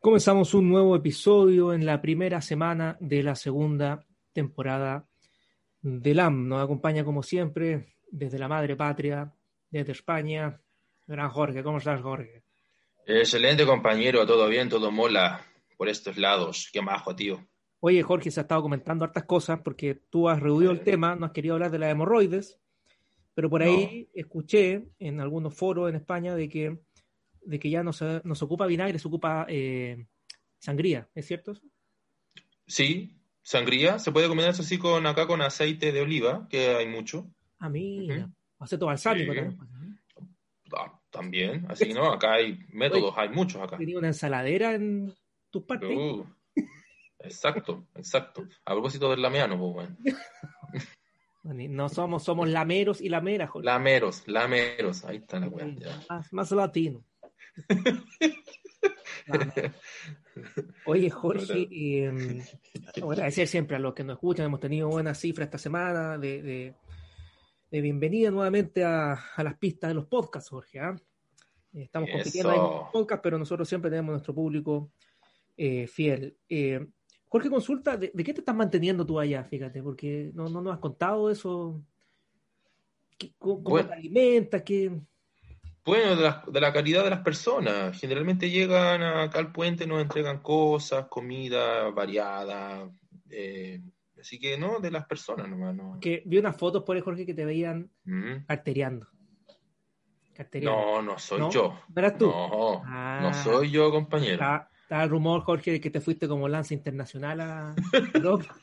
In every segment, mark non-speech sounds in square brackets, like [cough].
Comenzamos un nuevo episodio en la primera semana de la segunda temporada del AM. Nos acompaña como siempre desde la madre patria, desde España, gran Jorge. ¿Cómo estás, Jorge? Excelente compañero, todo bien, todo mola por estos lados. Qué majo, tío. Oye, Jorge, se ha estado comentando hartas cosas porque tú has rehuido el tema, no has querido hablar de las hemorroides, pero por ahí escuché en algunos foros en España de que, de que ya no se, no se ocupa vinagre, se ocupa eh, sangría, ¿es cierto? Sí, sangría. Se puede combinar eso así con acá con aceite de oliva, que hay mucho. Ah, mira. Uh Aceite balsámico Sí. también. Ah, también, así, ¿no? Acá hay métodos, hay muchos acá. Tenía una ensaladera en tus partes. Uh, exacto, exacto. A propósito del lameano, pues, bueno. No somos, somos lameros y lameras, Jorge. Lameros, lameros. Ahí está la weá. Más, más latino. Oye, [laughs] Jorge, eh, quiero agradecer siempre a los que nos escuchan. Hemos tenido buenas cifras esta semana de, de- de bienvenida nuevamente a, a las pistas de los podcasts, Jorge. ¿ah? Eh, Estamos compitiendo los podcasts, pero nosotros siempre tenemos nuestro público eh, fiel. Eh, Jorge, consulta, ¿de, de qué te estás manteniendo tú allá? Fíjate, porque no, no nos has contado eso. ¿Qué- ¿Cómo, cómo Bueno. te alimentas? ¿Qué, Bueno, de la, de la calidad de las personas. Generalmente llegan acá al puente, nos entregan cosas, comida variada. eh, así que no, de las personas nomás. No, que vi unas fotos por ahí, Jorge, que te veían Mm. Carteriando. no, no soy ¿No? yo. ¿No eras tú? No, Ah. no soy yo, compañero. Está, está el rumor, Jorge, de que te fuiste como lanza internacional a [laughs] Europa.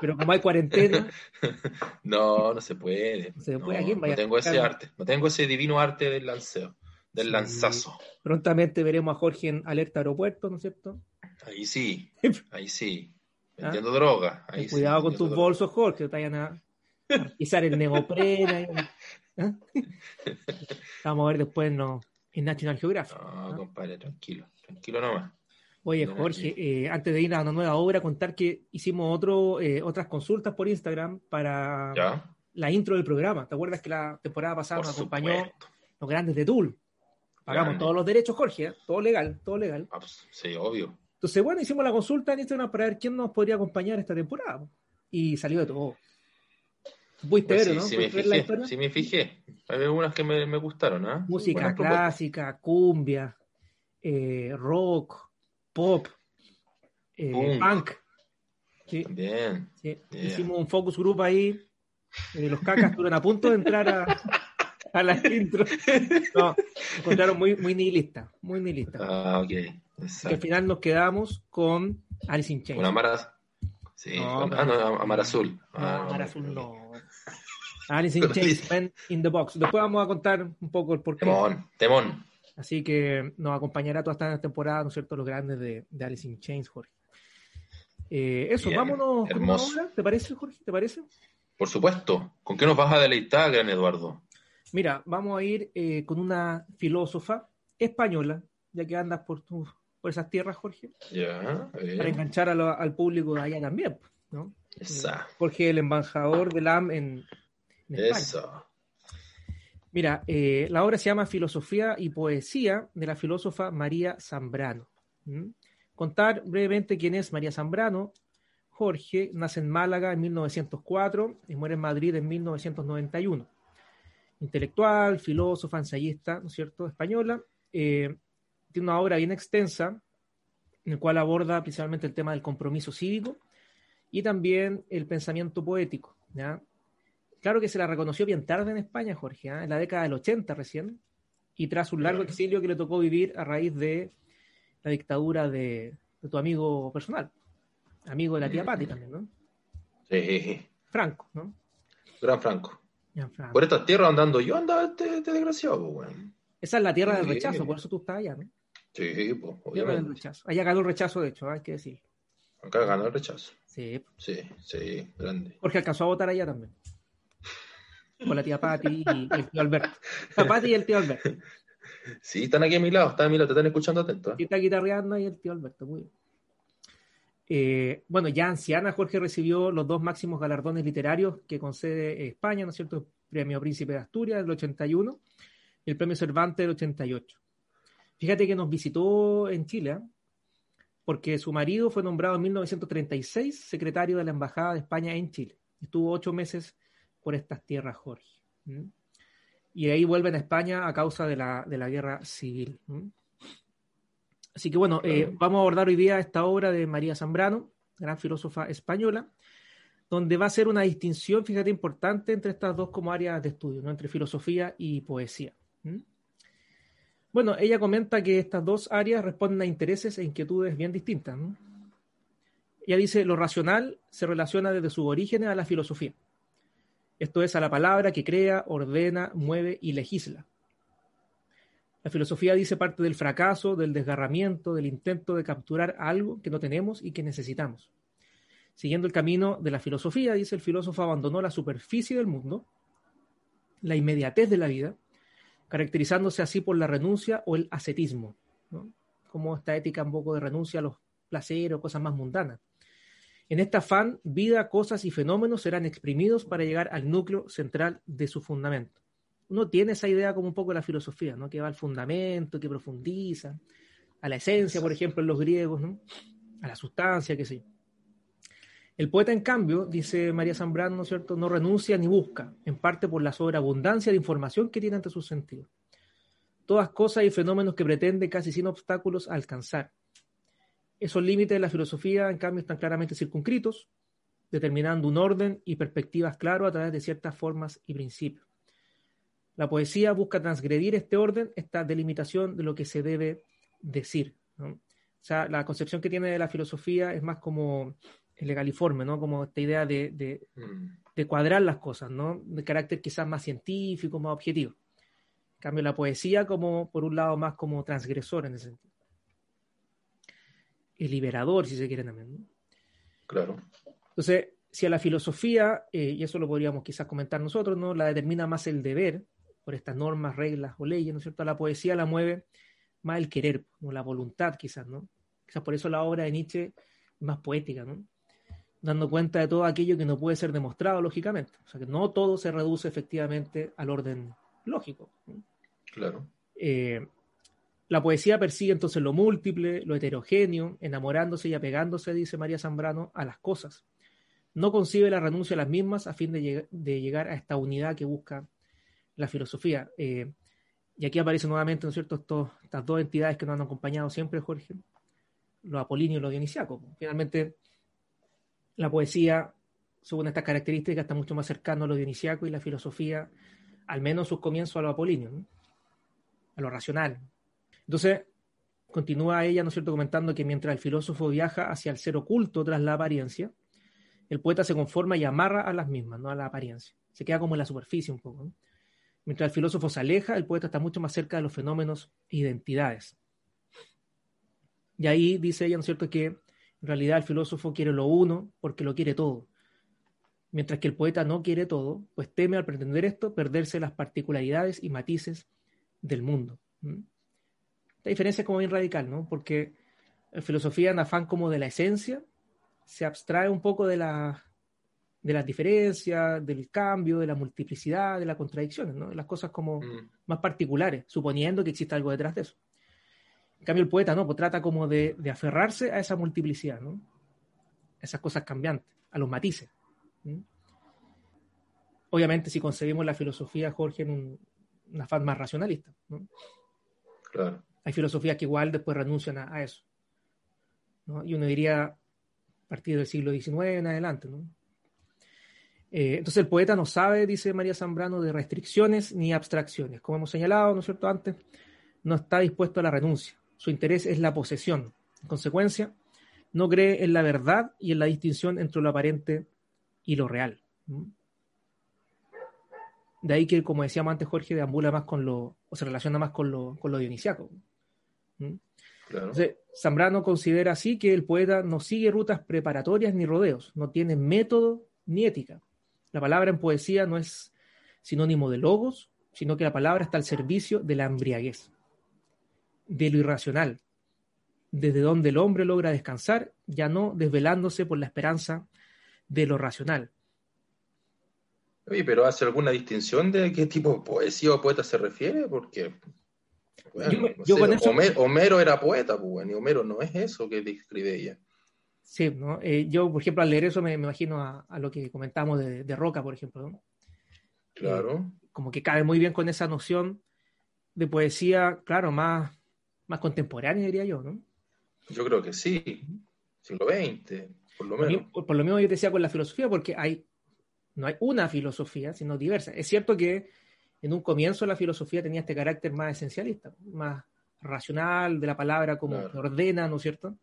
Pero como hay cuarentena, [laughs] No, no se puede. No se No, puede. ¿A quién no tengo ese arte. No tengo ese divino arte del lanceo, del Sí. lanzazo. prontamente veremos a Jorge en alerta aeropuerto, ¿no es cierto? Ahí sí, [laughs] ahí sí. ¿Ah? Vendiendo droga. Ahí Ten sí, cuidado con tus droga. bolsos, Jorge, te vayan a pisar el neopreno. ahí, [laughs] ¿ah? Vamos a ver después no, en National Geographic. No, ¿ah? compadre, tranquilo. Tranquilo nomás. Oye, Jorge, eh, antes de ir a una nueva obra, contar que hicimos otro, eh, otras consultas por Instagram para ¿Ya? la intro del programa. ¿Te acuerdas que la temporada pasada Por nos acompañó supuesto. los grandes de Tool? Pagamos Grande. todos los derechos, Jorge, ¿eh? todo legal, todo legal. Ah, pues, Sí, obvio. Entonces, bueno, hicimos la consulta en Instagram para ver quién nos podría acompañar esta temporada. Y salió de todo. Pudiste Pues sí, ¿no? sí me ¿Pudiste ver la fijé, sí me fijé. Hay algunas que me, me gustaron, ¿ah? Música Buenas propuestas. clásica, cumbia, eh, rock, pop, eh, Punk. Sí, Bien. sí. Hicimos un focus group ahí. eh, los cacas estuvieron a punto de entrar a, a la intro. No, encontraron muy, muy nihilistas, muy nihilistas. Ah, ok. Que al final nos quedamos con Alice in Chains. Con Amara. Sí, No, con- ah, no, Amar Azul. Ah, Amar Azul no. Alice in [laughs] Chains, Man in the Box. Después vamos a contar un poco el porqué. Temón, temón. Así que nos acompañará toda esta temporada, ¿no es cierto?, los grandes de, de Alice in Chains, Jorge. Eh, eso, Bien, vámonos con una hermoso. obra, ¿te parece, Jorge? ¿Te parece? Por supuesto. ¿Con qué nos vas a deleitar, gran Eduardo? Mira, vamos a ir eh, con una filósofa española, ya que andas por, tu- por esas tierras, Jorge, Ya, para bien. enganchar a lo- al público de allá también, ¿no? Esa. Jorge, el embajador del AM en, en España. Eso. Mira, eh, la obra se llama Filosofía y Poesía de la filósofa María Zambrano. Contar brevemente quién es María Zambrano. Jorge nace en Málaga en 1904 y muere en Madrid en 1991. Intelectual, filósofa, ensayista, ¿no cierto?, española. Eh, tiene una obra bien extensa en la cual aborda principalmente el tema del compromiso cívico y también el pensamiento poético. Claro que se la reconoció bien tarde en España, Jorge, ¿ah? en la década del 80 recién, y tras un largo exilio que le tocó vivir a raíz de la dictadura de, de tu amigo personal, amigo de la tía Patti también, ¿no? Sí. Franco, ¿no? Gran Franco. Gianfranco. Por estas tierras andando yo andaba este, este desgraciado, weón. Esa es la tierra del rechazo, por eso tú estás allá, ¿no? Sí, pues, Tierra del rechazo. Allá ganó el rechazo, de hecho, ¿ah? hay que decir. Acá ganó el rechazo. Sí. Sí, sí, grande. Jorge alcanzó a votar allá también. Con la tía Patti y el tío Alberto. La Patti y el tío Alberto. Sí, están aquí a mi lado, están a mi lado, te están escuchando atento. Y está guitarreando ahí el tío Alberto, muy bien. Eh, bueno, ya anciana, Jorge recibió los dos máximos galardones literarios que concede España, ¿no es cierto? El Premio Príncipe de Asturias del 81 y el Premio Cervantes del 88. Fíjate que nos visitó en Chile, ¿eh? porque su marido fue nombrado en 1936 secretario de la Embajada de España en Chile. Estuvo ocho meses por estas tierras, Jorge. Y ahí vuelven a España a causa de la, de la guerra civil. Así que bueno, eh, vamos a abordar hoy día esta obra de María Zambrano, gran filósofa española, donde va a ser una distinción, fíjate, importante entre estas dos como áreas de estudio, ¿no? entre filosofía y poesía. Bueno, ella comenta que estas dos áreas responden a intereses e inquietudes bien distintas. Ella dice, lo racional se relaciona desde sus orígenes a la filosofía. Esto es a la palabra que crea, ordena, mueve y legisla. La filosofía dice parte del fracaso, del desgarramiento, del intento de capturar algo que no tenemos y que necesitamos. Siguiendo el camino de la filosofía, dice el filósofo, abandonó la superficie del mundo, la inmediatez de la vida, caracterizándose así por la renuncia o el ascetismo, como esta ética un poco de renuncia a los placeres o cosas más mundanas. En este afán, vida, cosas y fenómenos serán exprimidos para llegar al núcleo central de su fundamento. Uno tiene esa idea como un poco de la filosofía, ¿no? que va al fundamento, que profundiza, a la esencia, por ejemplo, en los griegos, a la sustancia, qué sé yo. El poeta, en cambio, dice María Zambrano, ¿no es cierto?, no renuncia ni busca, en parte por la sobreabundancia de información que tiene ante sus sentidos. Todas cosas y fenómenos que pretende casi sin obstáculos alcanzar. Esos límites de la filosofía, en cambio, están claramente circunscritos, determinando un orden y perspectivas claros a través de ciertas formas y principios. La poesía busca transgredir este orden, esta delimitación de lo que se debe decir. O sea, la concepción que tiene de la filosofía es más como el legaliforme, ¿no? Como esta idea de, mm. de, cuadrar las cosas, ¿no? De carácter quizás más científico, más objetivo. En cambio, la poesía como, por un lado, más como transgresor en ese sentido. El liberador, si se quiere también, ¿no? Claro. Entonces, si a la filosofía, eh, y eso lo podríamos quizás comentar nosotros, ¿no? La determina más el deber, por estas normas, reglas o leyes, ¿no es cierto? A la poesía la mueve más el querer, ¿no? La voluntad, quizás, ¿no? Quizás por eso la obra de Nietzsche es más poética, ¿no? dando cuenta de todo aquello que no puede ser demostrado lógicamente. O sea que no todo se reduce efectivamente al orden lógico. Claro. Eh, la poesía persigue entonces lo múltiple, lo heterogéneo, enamorándose y apegándose, dice María Zambrano, a las cosas. No concibe la renuncia a las mismas a fin de, llegar a esta unidad que busca la filosofía. Eh, y aquí aparecen nuevamente, ¿no es cierto?, estas dos entidades que nos han acompañado siempre, Jorge, lo apolíneo y lo dionisiaco. Finalmente, la poesía, según estas características, está mucho más cercano a lo dionisiaco y la filosofía, al menos sus comienzos, a lo apolíneo, a lo racional. Entonces, continúa ella, ¿no es cierto?, comentando que mientras el filósofo viaja hacia el ser oculto tras la apariencia, el poeta se conforma y amarra a las mismas, no a la apariencia. Se queda como en la superficie un poco. Mientras el filósofo se aleja, el poeta está mucho más cerca de los fenómenos e identidades. Y ahí dice ella, ¿no es cierto?, que en realidad el filósofo quiere lo uno porque lo quiere todo. Mientras que el poeta no quiere todo, pues teme al pretender esto perderse las particularidades y matices del mundo. Esta diferencia es como bien radical, ¿no? Porque la filosofía en afán como de la esencia se abstrae un poco de, la, de las diferencias, del cambio, de la multiplicidad, de las contradicciones, ¿no? Las cosas como mm. más particulares, suponiendo que exista algo detrás de eso. En cambio, el poeta no, pues trata como de, aferrarse a esa multiplicidad, ¿no? esas cosas cambiantes, a los matices. Obviamente, si concebimos la filosofía, Jorge, en un, una faz más racionalista. ¿no? Claro. Hay filosofías que igual después renuncian a, eso. Y uno diría a partir del siglo XIX en adelante. Eh, entonces el poeta no sabe, dice María Zambrano, de restricciones ni abstracciones. Como hemos señalado, ¿no es cierto?, antes, no está dispuesto a la renuncia su interés es la posesión. En consecuencia, no cree en la verdad y en la distinción entre lo aparente y lo real. De ahí que, como decíamos antes, Jorge deambula más con lo, o se relaciona más con lo, con lo dionisiaco. Zambrano considera así que el poeta no sigue rutas preparatorias ni rodeos, no tiene método ni ética. La palabra en poesía no es sinónimo de logos, sino que la palabra está al servicio de la embriaguez de lo irracional, desde donde el hombre logra descansar, ya no desvelándose por la esperanza de lo racional. Oye, pero ¿hace alguna distinción de qué tipo de poesía o poeta se refiere? Porque Homero, era poeta, pues, y Homero no es eso que describe ella. Sí, ¿no? Eh, yo, por ejemplo, al leer eso me, imagino a, lo que comentamos de, Roca, por ejemplo. Claro. Eh, como que cabe muy bien con esa noción de poesía, claro, más, más contemporánea, diría yo, ¿no? Yo creo que sí, siglo XX, por lo menos. Por, lo mismo yo decía con la filosofía, porque hay, no hay una filosofía, sino diversas. Es cierto que en un comienzo la filosofía tenía este carácter más esencialista, más racional de la palabra como ordena, ¿no es cierto?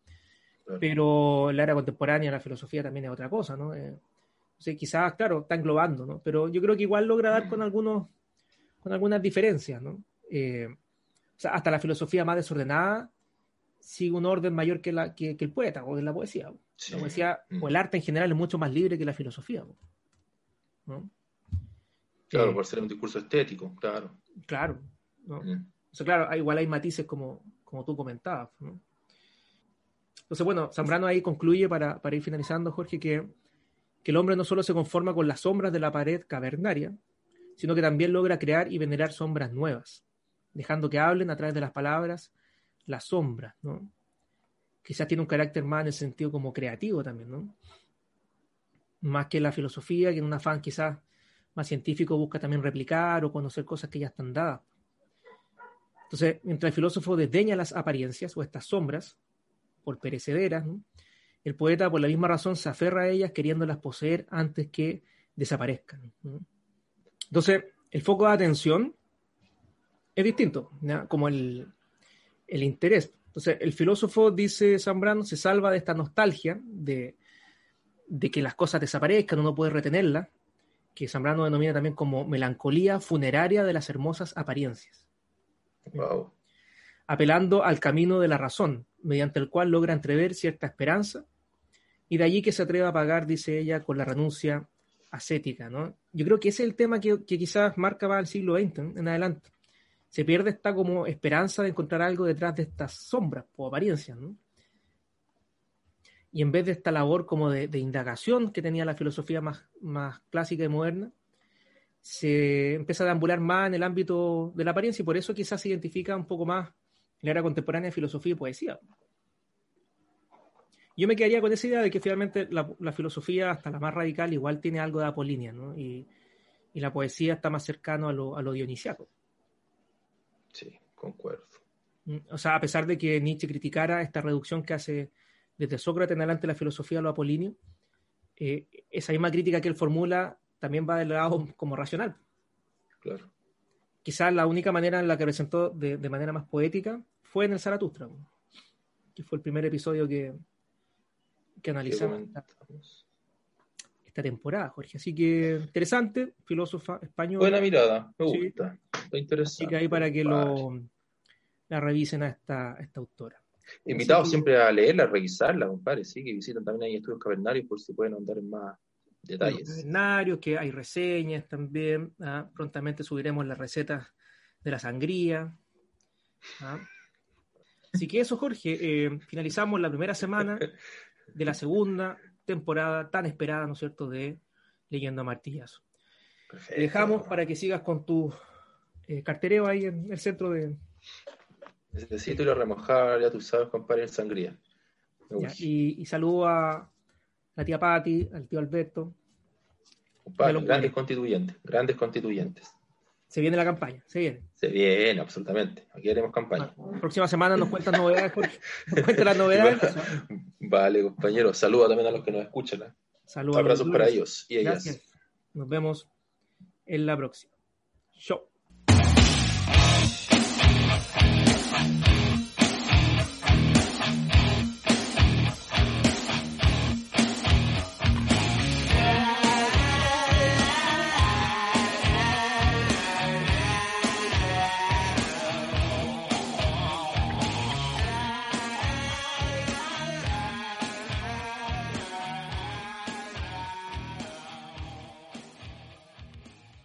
Pero la era contemporánea, la filosofía también es otra cosa, ¿no? Eh, quizás, claro, está englobando, ¿no? Pero yo creo que igual logra dar con algunos, con algunas diferencias, ¿no? Eh, o sea, hasta la filosofía más desordenada sigue un orden mayor que, la, que, el poeta o de la poesía. La poesía o mm. el arte en general es mucho más libre que la filosofía. ¿no? Claro, por ser un discurso estético, claro. Claro. ¿no? O sea, claro, igual hay matices como, como tú comentabas. ¿no? Entonces, bueno, Zambrano ahí concluye para, para ir finalizando, Jorge, que, que, el hombre no solo se conforma con las sombras de la pared cavernaria, sino que también logra crear y venerar sombras nuevas, dejando que hablen a través de las palabras las sombras, ¿no? Quizás tiene un carácter más en el sentido como creativo también, ¿no? Más que la filosofía, que en un afán quizás más científico busca también replicar o conocer cosas que ya están dadas. Entonces, mientras el filósofo desdeña las apariencias o estas sombras por perecederas, el poeta por la misma razón se aferra a ellas queriéndolas poseer antes que desaparezcan. Entonces, el foco de atención es distinto, como el, el, interés. Entonces, el filósofo, dice Zambrano, se salva de esta nostalgia de, de que las cosas desaparezcan, uno puede retenerlas, que Zambrano denomina también como melancolía funeraria de las hermosas apariencias. Apelando al camino de la razón, mediante el cual logra entrever cierta esperanza, y de allí que se atreva a pagar, dice ella, con la renuncia ascética. ¿no? Yo creo que ese es el tema que, quizás marca más el siglo XX en adelante. Se pierde esta como esperanza de encontrar algo detrás de estas sombras o apariencias. ¿no? Y en vez de esta labor como de, indagación que tenía la filosofía más, más clásica y moderna, se empieza a deambular más en el ámbito de la apariencia y por eso quizás se identifica un poco más la era contemporánea de filosofía y poesía. Yo me quedaría con esa idea de que finalmente la, filosofía, hasta la más radical, igual tiene algo de apolínea, ¿no? Y, la poesía está más cercano a lo, a lo dionisiaco. Sí, concuerdo. Mm, o sea, a pesar de que Nietzsche criticara esta reducción que hace desde Sócrates en adelante la filosofía lo apolinio, eh, esa misma crítica que él formula también va del lado como racional. Claro. Quizás la única manera en la que presentó de, manera más poética fue en el Zaratustra, que fue el primer episodio que, que analizamos esta, temporada, Jorge. Así que interesante, filósofa española. Buena mirada, me gusta. interesante. Así que ahí para que lo, la revisen a esta, a esta autora. Invitados siempre a leerla, a revisarla, compadre, sí, que visiten también ahí estudios cavernarios por si pueden andar en más detalles. Cavernarios, que hay reseñas también, ¿ah? prontamente subiremos las recetas de la sangría. ¿ah? Así que eso, Jorge, eh, finalizamos la primera semana de la segunda temporada tan esperada, ¿no es cierto?, de Leyendo a Martillazo. dejamos para que sigas con tu eh, cartereo ahí en el centro de, Necesito ir a remojar, ya tú sabes, compadre, en sangría. y, saludo a la tía Patti, al tío Alberto. grandes constituyentes, grandes constituyentes. Se viene la campaña, se viene. Se viene, absolutamente. Aquí haremos campaña. La próxima semana nos cuentas novedades, Jorge. Nos cuentas las novedades. [laughs] vale, compañeros. Saludos también a los que nos escuchan. ¿eh? Saludos. Abrazos para ellos y ellas. Gracias. Nos vemos en la próxima. Show.